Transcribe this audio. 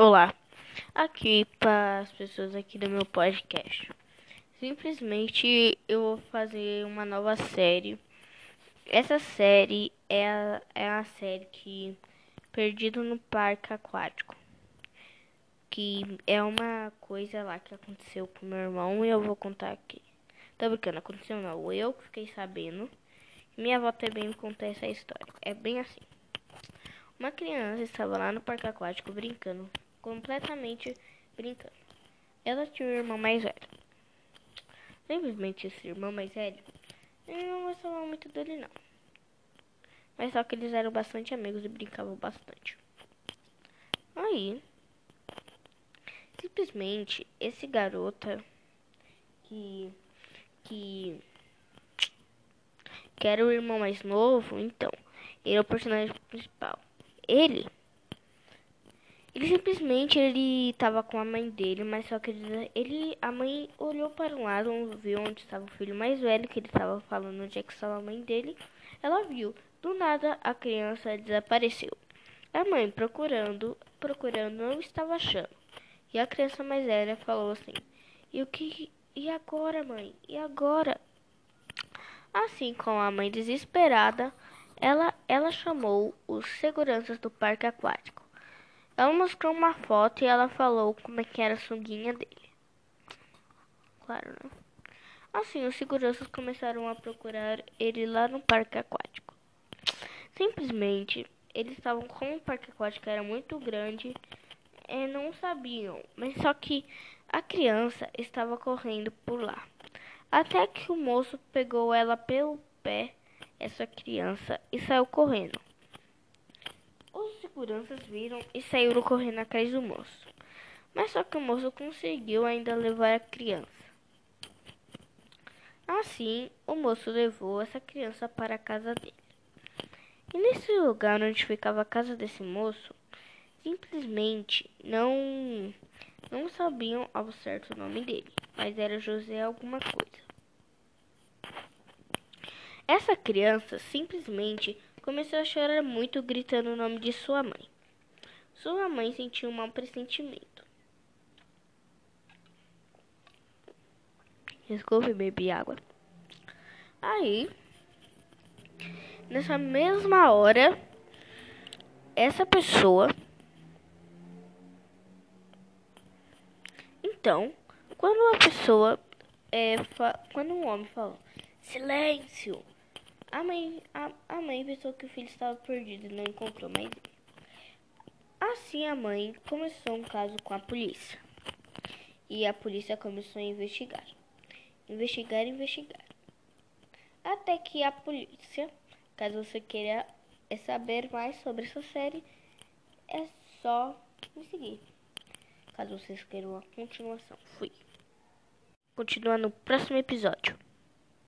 Olá, aqui para as pessoas aqui do meu podcast. Simplesmente eu vou fazer uma nova série. Essa série é a, é a série que Perdido no Parque Aquático. Que é uma coisa lá que aconteceu com meu irmão e eu vou contar aqui. Tá brincando, aconteceu não. Eu que fiquei sabendo. Minha avó também me contou essa história. É bem assim. Uma criança estava lá no parque aquático brincando completamente brincando. Ela tinha um irmão mais velho. Simplesmente esse irmão mais velho, ele não gostava muito dele não. Mas só que eles eram bastante amigos e brincavam bastante. Aí, simplesmente esse garota que que que era o irmão mais novo, então, ele é o personagem principal. Ele ele simplesmente ele tava com a mãe dele, mas só que ele, ele a mãe olhou para um lado, viu onde estava o filho mais velho, que ele estava falando onde é que estava a mãe dele. Ela viu. Do nada a criança desapareceu. A mãe procurando, procurando não estava achando. E a criança mais velha falou assim: "E o que e agora, mãe? E agora?" Assim como a mãe desesperada, ela ela chamou os seguranças do parque aquático. Ela mostrou uma foto e ela falou como é que era a sunguinha dele. Claro, né? Assim, os seguranças começaram a procurar ele lá no parque aquático. Simplesmente, eles estavam com o parque aquático era muito grande e não sabiam, mas só que a criança estava correndo por lá. Até que o moço pegou ela pelo pé, essa criança, e saiu correndo seguranças viram e saíram correndo atrás do moço. Mas só que o moço conseguiu ainda levar a criança. Assim, o moço levou essa criança para a casa dele. E nesse lugar onde ficava a casa desse moço, simplesmente não não sabiam ao certo o nome dele, mas era José alguma coisa. Essa criança simplesmente Começou a chorar muito, gritando o nome de sua mãe. Sua mãe sentiu um mau pressentimento. Desculpe, bebi água. Aí, nessa mesma hora, essa pessoa. Então, quando a pessoa. É, quando um homem falou: Silêncio! A mãe, a, a mãe pensou que o filho estava perdido e não encontrou mais ele. Assim, a mãe começou um caso com a polícia. E a polícia começou a investigar. Investigar, investigar. Até que a polícia, caso você queira saber mais sobre essa série, é só me seguir. Caso vocês queiram a continuação. Fui. Continua no próximo episódio.